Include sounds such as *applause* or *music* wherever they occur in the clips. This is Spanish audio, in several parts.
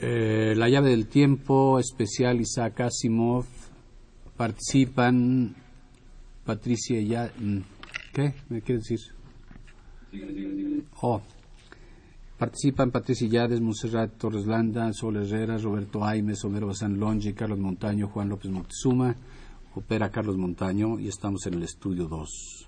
Eh, la llave del tiempo, especial Isaac Asimov. Participan Patricia ya. mm, ¿Qué? ¿Me quiere decir? Oh. Participan Patricia Yades, Monserrat Torres Landa, Sol Herrera, Roberto Aimes, Homero Bazán Longe, Carlos Montaño, Juan López Moctezuma. Opera Carlos Montaño y estamos en el estudio 2.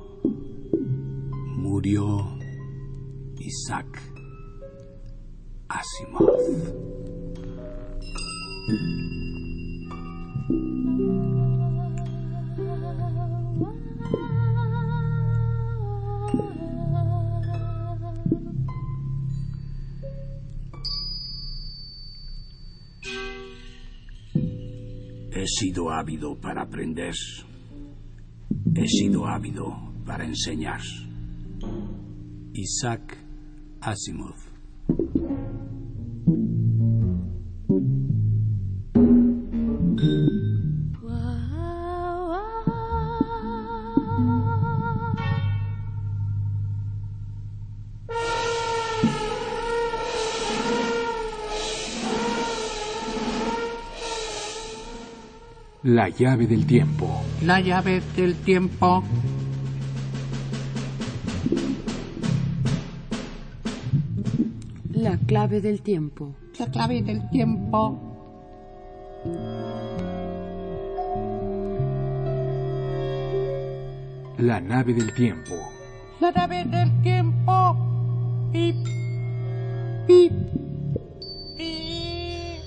Murió Isaac Asimov. He sido ávido para aprender. He sido ávido para enseñar. Isaac Asimov. La llave del tiempo. La llave del tiempo. Clave del tiempo. La clave del tiempo. La nave del tiempo. La nave del tiempo. Pip. Pip. Pip.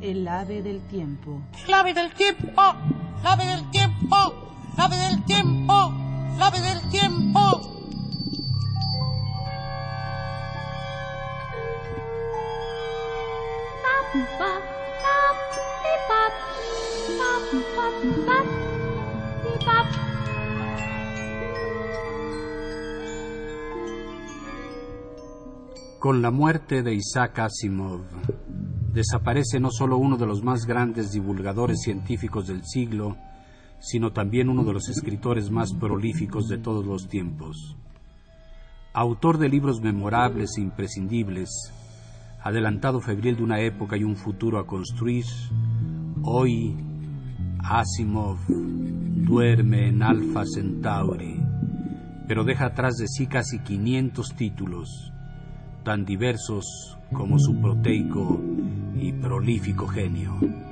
El ave del tiempo. Clave del tiempo, clave del tiempo, clave del tiempo, del tiempo. Con la muerte de Isaac Asimov, desaparece no solo uno de los más grandes divulgadores científicos del siglo, sino también uno de los escritores más prolíficos de todos los tiempos. Autor de libros memorables e imprescindibles, adelantado febril de una época y un futuro a construir, hoy Asimov duerme en Alpha Centauri, pero deja atrás de sí casi 500 títulos, tan diversos como su proteico y prolífico genio.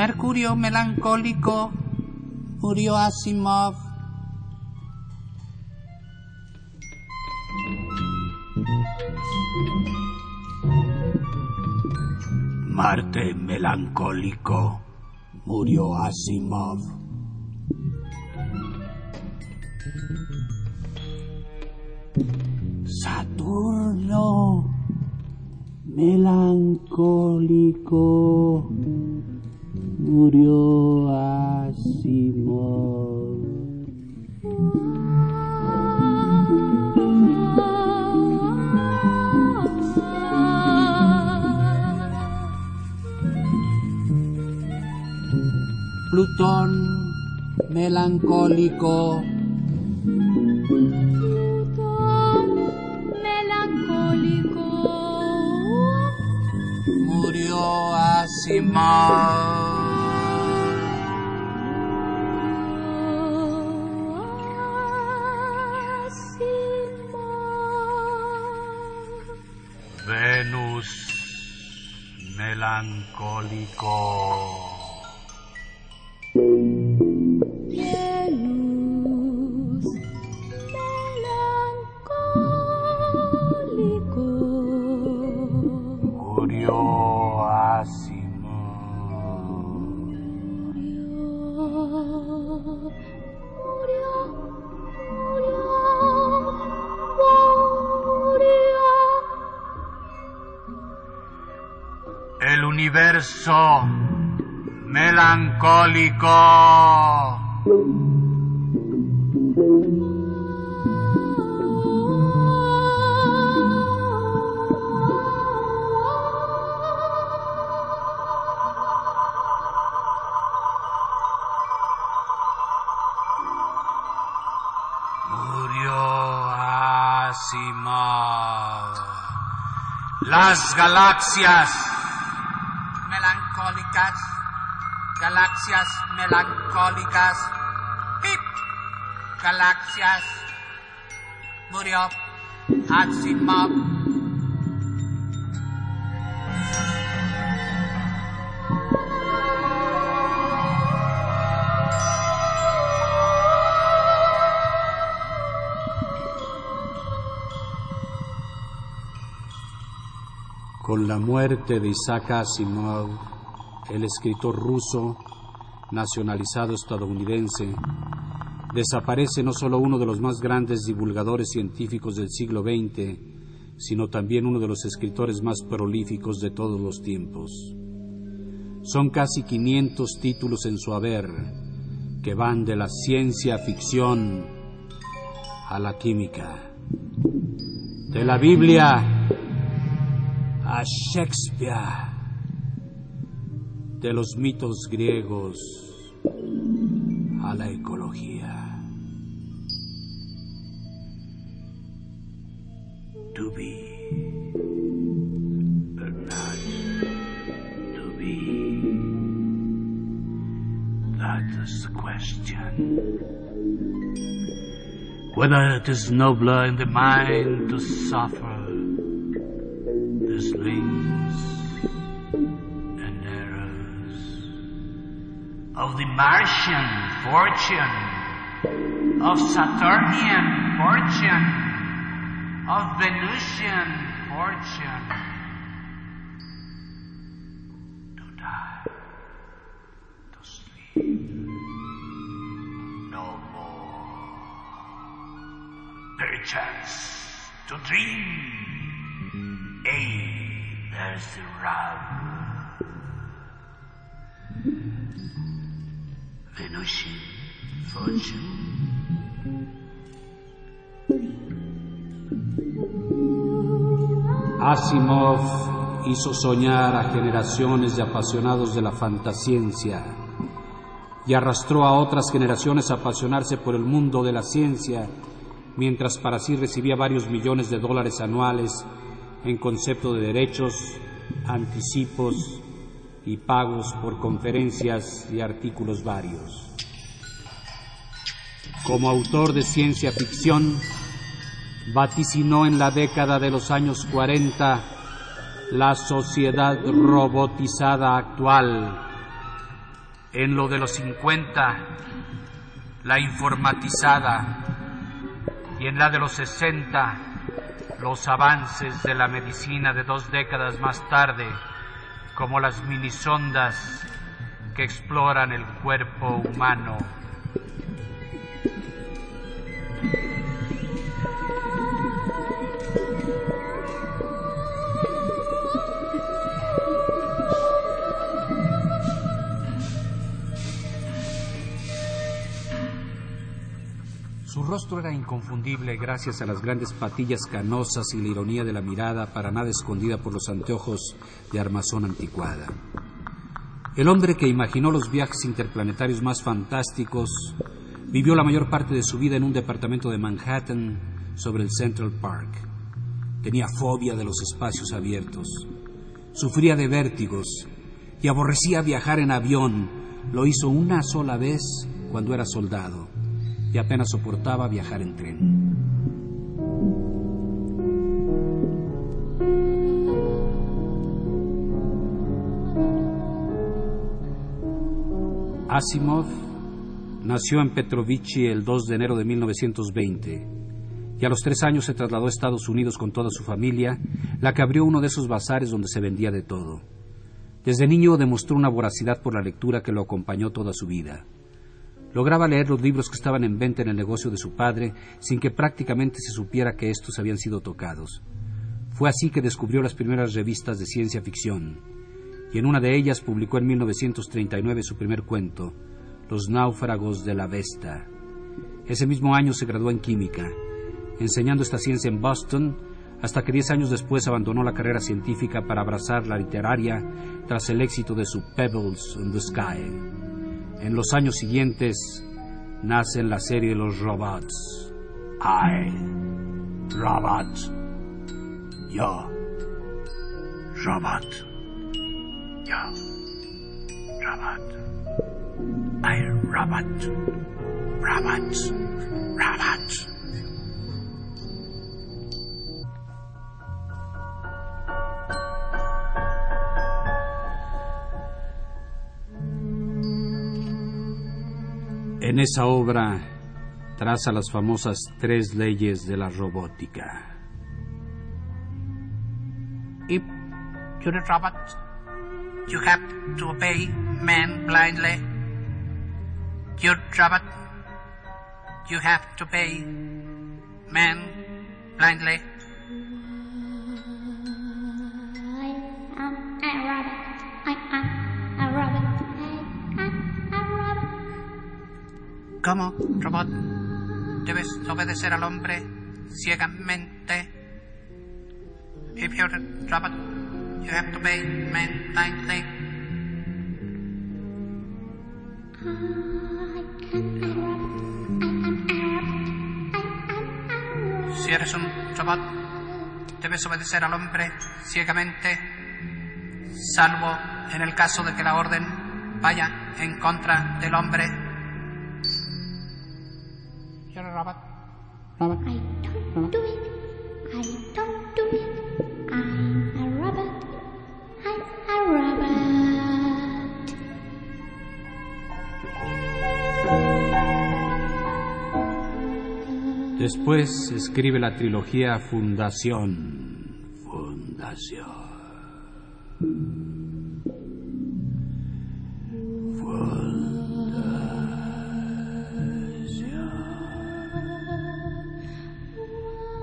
Mercurio melancólico, murió Asimov. Marte melancólico, murió Asimov. Saturno melancólico, murió Asimov. Plutón melancólico. Murió Asimov. Venus universo melancólico. Las galaxias galaxias melancólicas, pip, galaxias. Murió Asimov. Con la muerte de Isaac Asimov, el escritor ruso, nacionalizado estadounidense, desaparece no solo uno de los más grandes divulgadores científicos del siglo XX, sino también uno de los escritores más prolíficos de todos los tiempos. Son casi 500 títulos en su haber, que van de la ciencia ficción a la química, de la Biblia a Shakespeare, de los mitos griegos a la ecología. To be or not to be, that is the question. Whether it is nobler in the mind to suffer slings of the Martian fortune, of Saturnian fortune, of Venusian fortune. To die, to sleep, no more. Perchance to dream. Hey, there's the rub. Asimov hizo soñar a generaciones de apasionados de la fantasciencia y arrastró a otras generaciones a apasionarse por el mundo de la ciencia, mientras para sí recibía varios millones de dólares anuales en concepto de derechos, anticipos y pagos por conferencias y artículos varios. Como autor de ciencia ficción, vaticinó en la década de los años 40 la sociedad robotizada actual. En lo de los 50, la informatizada. Y en la de los 60, los avances de la medicina de dos décadas más tarde, como las minisondas que exploran el cuerpo humano. Rostro era inconfundible gracias a las grandes patillas canosas y la ironía de la mirada para nada escondida por los anteojos de armazón anticuada. El hombre que imaginó los viajes interplanetarios más fantásticos vivió la mayor parte de su vida en un departamento de Manhattan sobre el Central Park. Tenía fobia de los espacios abiertos, sufría de vértigos y aborrecía viajar en avión. Lo hizo una sola vez cuando era soldado y apenas soportaba viajar en tren. Asimov nació en Petrovichi el 2 de enero de 1920 y a los tres años se trasladó a Estados Unidos con toda su familia, la que abrió uno de esos bazares donde se vendía de todo. Desde niño demostró una voracidad por la lectura que lo acompañó toda su vida. Lograba leer los libros que estaban en venta en el negocio de su padre sin que prácticamente se supiera que estos habían sido tocados. Fue así que descubrió las primeras revistas de ciencia ficción, y en una de ellas publicó en 1939 su primer cuento, Los náufragos de la Vesta. Ese mismo año se graduó en química, enseñando esta ciencia en Boston, hasta que diez años después abandonó la carrera científica para abrazar la literaria tras el éxito de su Pebbles in the Sky. En los años siguientes nace la serie de los robots. I, robot. Yo, robot. Yo, robot. I, robot. Robot. Robot. En esa obra traza las famosas tres leyes de la robótica. If you're a robot, you have to obey man blindly. You're a robot, you have to obey man blindly. ¿Cómo, robot? Debes obedecer al hombre ciegamente. If you're a robot, you have to obey man blindly. Si eres un robot, debes obedecer al hombre ciegamente, salvo en el caso de que la orden vaya en contra del hombre. You're a robot. Robot. I don't do it. I don't do it. I'm a rabbit. I'm a rabbit. Después escribe la trilogía Fundación. Fundación.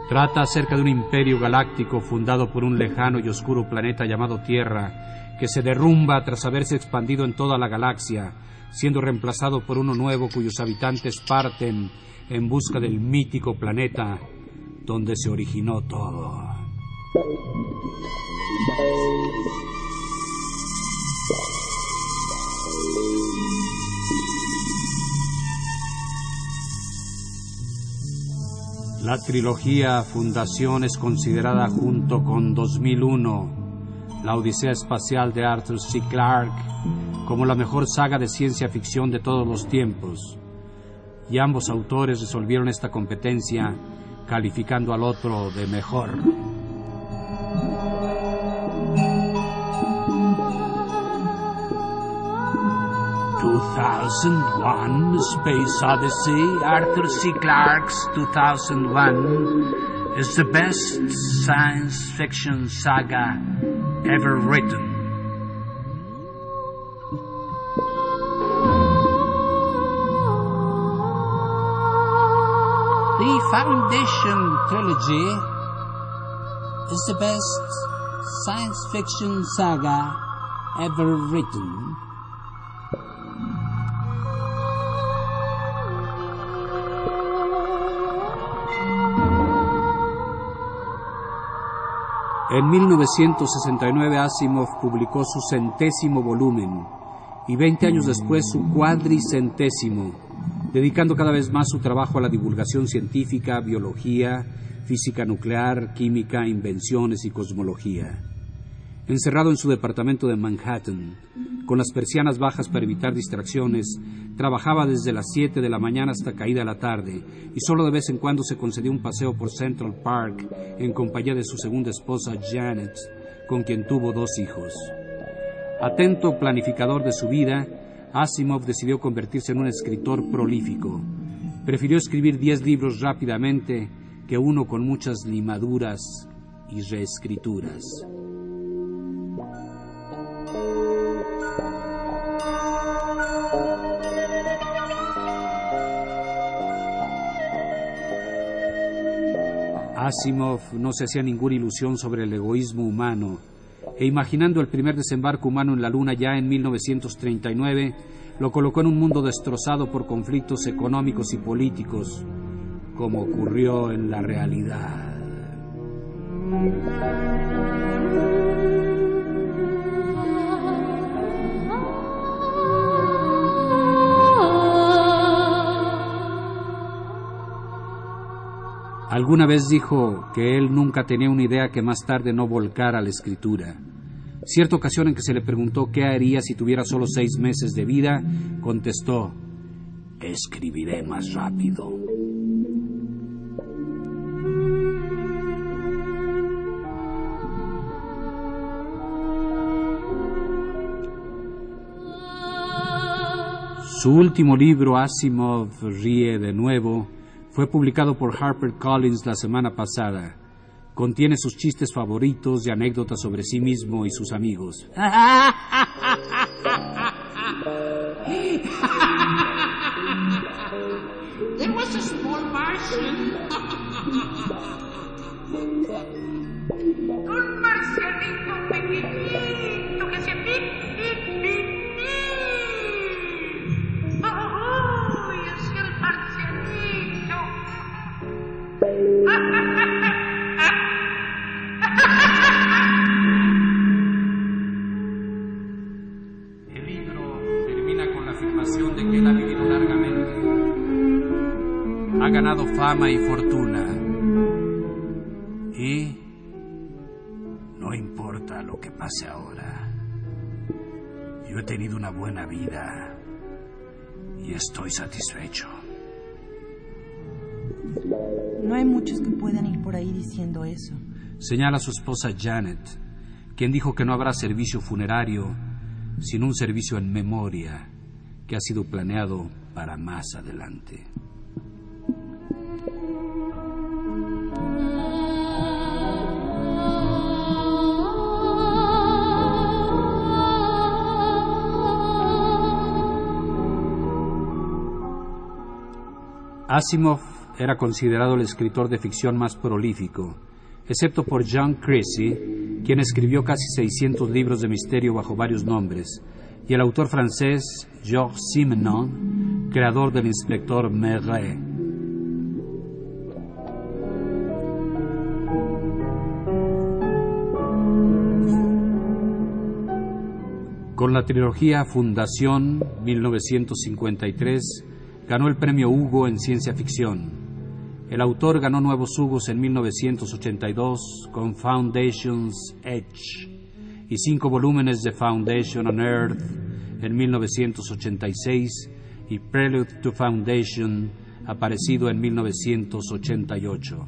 Trata acerca de un imperio galáctico fundado por un lejano y oscuro planeta llamado Tierra, que se derrumba tras haberse expandido en toda la galaxia, siendo reemplazado por uno nuevo cuyos habitantes parten en busca del mítico planeta donde se originó todo. La trilogía Fundación es considerada junto con 2001, La Odisea Espacial de Arthur C. Clarke, como la mejor saga de ciencia ficción de todos los tiempos. Y ambos autores resolvieron esta competencia calificando al otro de mejor. Two thousand one Space Odyssey, Arthur C. Clarke's 2001, is the best science fiction saga ever written. The Foundation trilogy is the best science fiction saga ever written. En 1969 Asimov publicó su centésimo volumen y 20 años después su cuadricentésimo, dedicando cada vez más su trabajo a la divulgación científica, biología, física nuclear, química, invenciones y cosmología. Encerrado en su departamento de Manhattan, con las persianas bajas para evitar distracciones, trabajaba desde las 7 de la mañana hasta caída la tarde y solo de vez en cuando se concedió un paseo por Central Park en compañía de su segunda esposa Janet, con quien tuvo dos hijos. Atento planificador de su vida, Asimov decidió convertirse en un escritor prolífico. Prefirió escribir 10 libros rápidamente que uno con muchas limaduras y reescrituras. Asimov no se hacía ninguna ilusión sobre el egoísmo humano e imaginando el primer desembarco humano en la Luna ya en 1939, lo colocó en un mundo destrozado por conflictos económicos y políticos, como ocurrió en la realidad. Alguna vez dijo que él nunca tenía una idea que más tarde no volcara a la escritura. Cierta ocasión en que se le preguntó qué haría si tuviera solo seis meses de vida, contestó, escribiré más rápido. Su último libro, Asimov ríe de nuevo, fue publicado por HarperCollins la semana pasada. Contiene sus chistes favoritos y anécdotas sobre sí mismo y sus amigos. *laughs* afirmación de que él ha vivido largamente. Ha ganado fama y fortuna. Y no importa lo que pase ahora. Yo he tenido una buena vida y estoy satisfecho. No hay muchos que puedan ir por ahí diciendo eso. Señala a su esposa Janet, quien dijo que no habrá servicio funerario, sino un servicio en memoria que ha sido planeado para más adelante. Asimov era considerado el escritor de ficción más prolífico, excepto por John Creasy, quien escribió casi 600 libros de misterio bajo varios nombres, y el autor francés Georges Simenon, creador del inspector Maigret. Con la trilogía Fundación 1953 ganó el premio Hugo en ciencia ficción. El autor ganó nuevos Hugos en 1982 con Foundation's Edge y cinco volúmenes de Foundation on Earth en 1986 y Prelude to Foundation aparecido en 1988.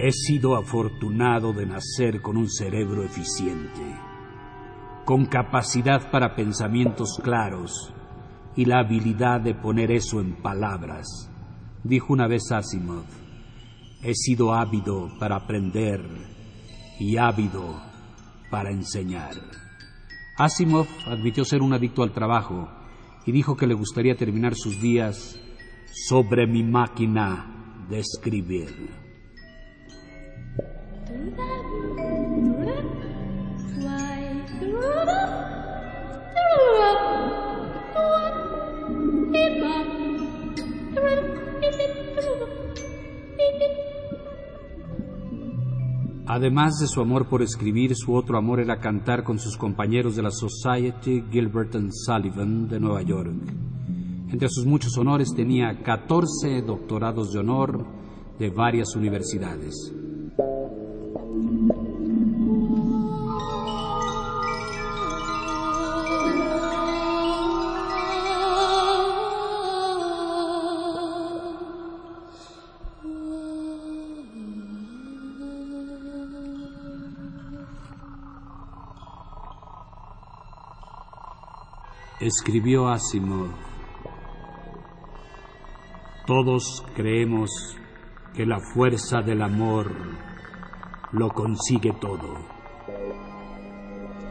He sido afortunado de nacer con un cerebro eficiente, con capacidad para pensamientos claros y la habilidad de poner eso en palabras, dijo una vez Asimov. He sido ávido para aprender y ávido para enseñar. Asimov admitió ser un adicto al trabajo y dijo que le gustaría terminar sus días sobre mi máquina de escribir. Además de su amor por escribir, su otro amor era cantar con sus compañeros de la Society Gilbert and Sullivan de Nueva York. Entre sus muchos honores tenía 14 doctorados de honor de varias universidades. Escribió Asimov. Todos creemos que la fuerza del amor lo consigue todo.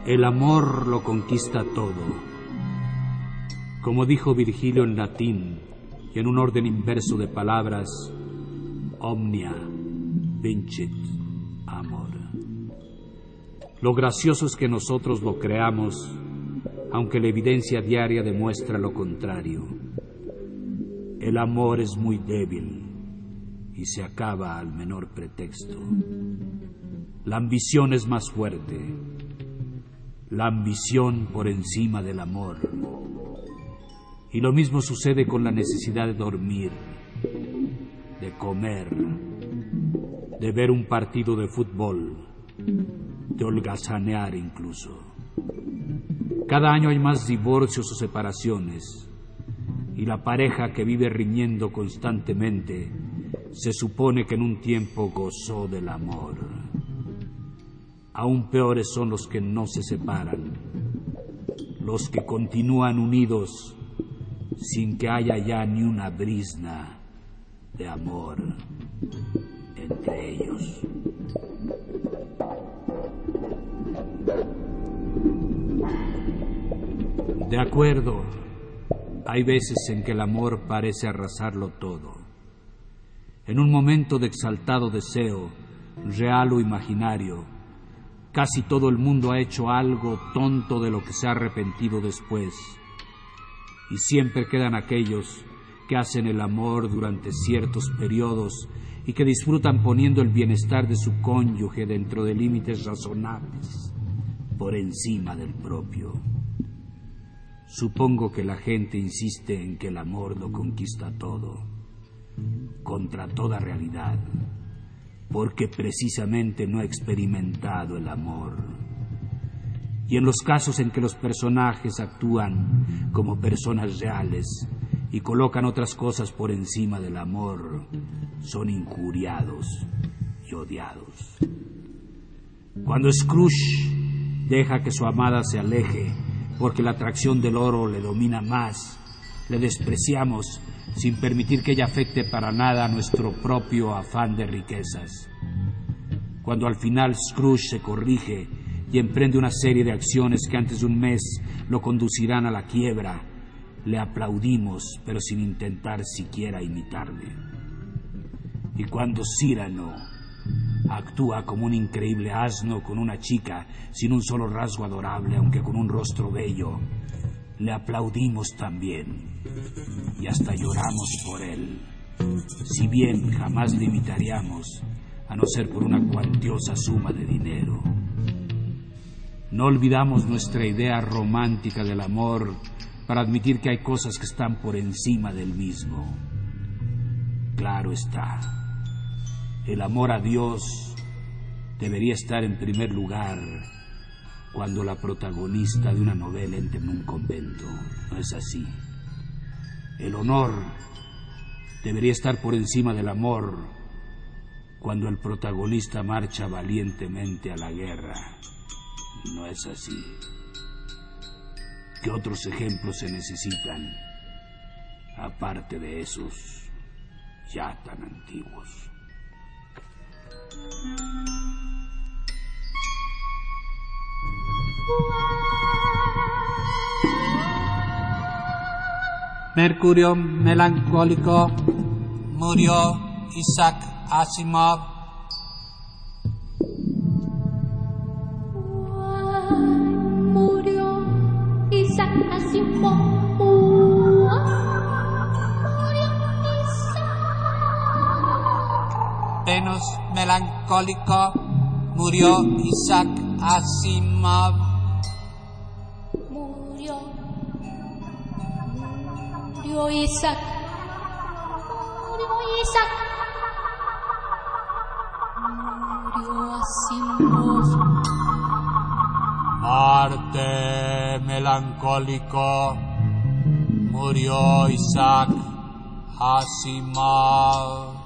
El amor lo conquista todo. Como dijo Virgilio en latín y en un orden inverso de palabras, omnia vincit amor. Lo gracioso es que nosotros lo creamos, aunque la evidencia diaria demuestra lo contrario. El amor es muy débil y se acaba al menor pretexto. La ambición es más fuerte. La ambición por encima del amor. Y lo mismo sucede con la necesidad de dormir, de comer, de ver un partido de fútbol, de holgazanear incluso. Cada año hay más divorcios o separaciones y la pareja que vive riñendo constantemente se supone que en un tiempo gozó del amor. Aún peores son los que no se separan, los que continúan unidos sin que haya ya ni una brisna de amor entre ellos. De acuerdo, hay veces en que el amor parece arrasarlo todo. En un momento de exaltado deseo, real o imaginario, casi todo el mundo ha hecho algo tonto de lo que se ha arrepentido después. Y siempre quedan aquellos que hacen el amor durante ciertos periodos y que disfrutan poniendo el bienestar de su cónyuge dentro de límites razonables, por encima del propio. Supongo que la gente insiste en que el amor lo conquista todo, contra toda realidad, porque precisamente no ha experimentado el amor. Y en los casos en que los personajes actúan como personas reales, y colocan otras cosas por encima del amor, son injuriados y odiados. Cuando Scrooge deja que su amada se aleje porque la atracción del oro le domina más, le despreciamos sin permitir que ella afecte para nada nuestro propio afán de riquezas. Cuando al final Scrooge se corrige y emprende una serie de acciones que antes de un mes lo conducirán a la quiebra, le aplaudimos, pero sin intentar siquiera imitarle. Y cuando Cyrano actúa como un increíble asno con una chica sin un solo rasgo adorable, aunque con un rostro bello, le aplaudimos también y hasta lloramos por él, si bien jamás le imitaríamos, a no ser por una cuantiosa suma de dinero. No olvidamos nuestra idea romántica del amor para admitir que hay cosas que están por encima del mismo. Claro está, el amor a Dios debería estar en primer lugar cuando la protagonista de una novela entra en un convento. No es así. El honor debería estar por encima del amor cuando el protagonista marcha valientemente a la guerra. No es así. ¿Qué otros ejemplos se necesitan? Aparte de esos ya tan antiguos. Mercurio melancólico murió Isaac Asimov. Murió Isaac Asimov. Venus melancólico murió Isaac Asimov. Murió. Murió Isaac. Murió Isaac. Murió Asimov. Marte melancólico murió Isaac Asimov.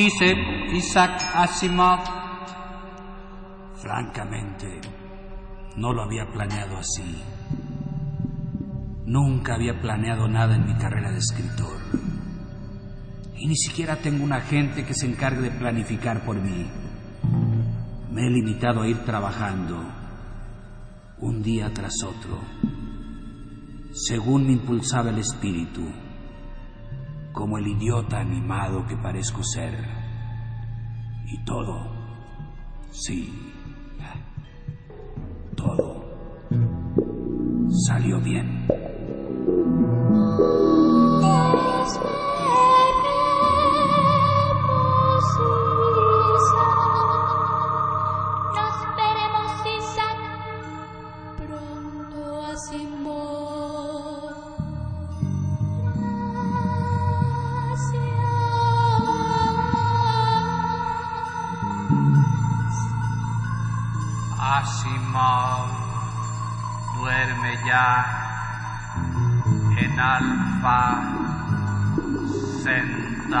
Dice Isaac Asimov. Francamente, no lo había planeado así. Nunca había planeado nada en mi carrera de escritor. Y ni siquiera tengo un agente que se encargue de planificar por mí. Me he limitado a ir trabajando un día tras otro, según me impulsaba el espíritu, como el idiota animado que parezco ser. Y todo, sí, todo, salió bien. Asimov duerme ya en Alpha Centauri.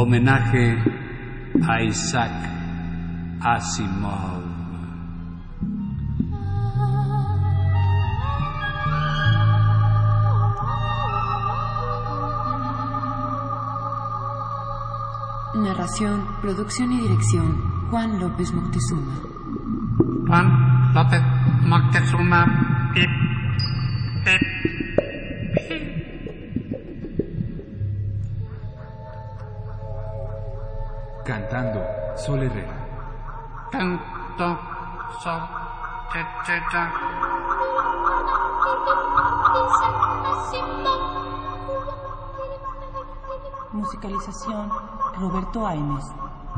Homenaje a Isaac Asimov. Narración, producción y dirección, Juan López Moctezuma. Juan López Moctezuma. Pip, pip, pip. Sol Herrera. Canto, so, te, te, ta. Musicalización Roberto Aimes.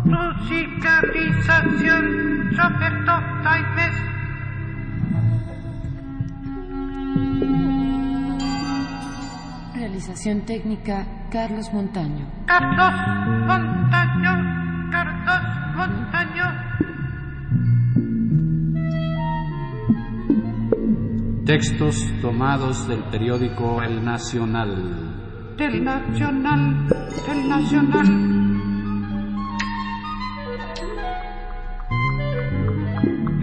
Musicalización Roberto Taimes. Realización técnica, Carlos Montaño. Carlos Montaño. Textos tomados del periódico El Nacional. Del Nacional. Del Nacional.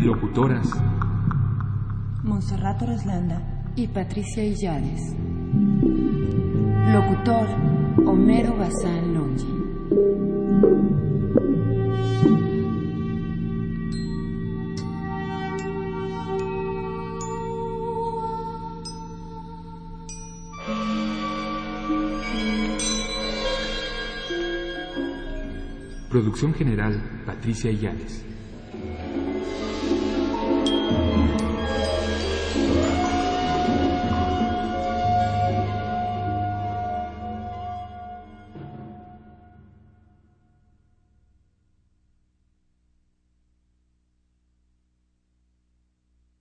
Locutoras. Monserrato Reslanda. Y Patricia Illades. Locutor, Homero Bazán Longi. Producción general Patricia Illales.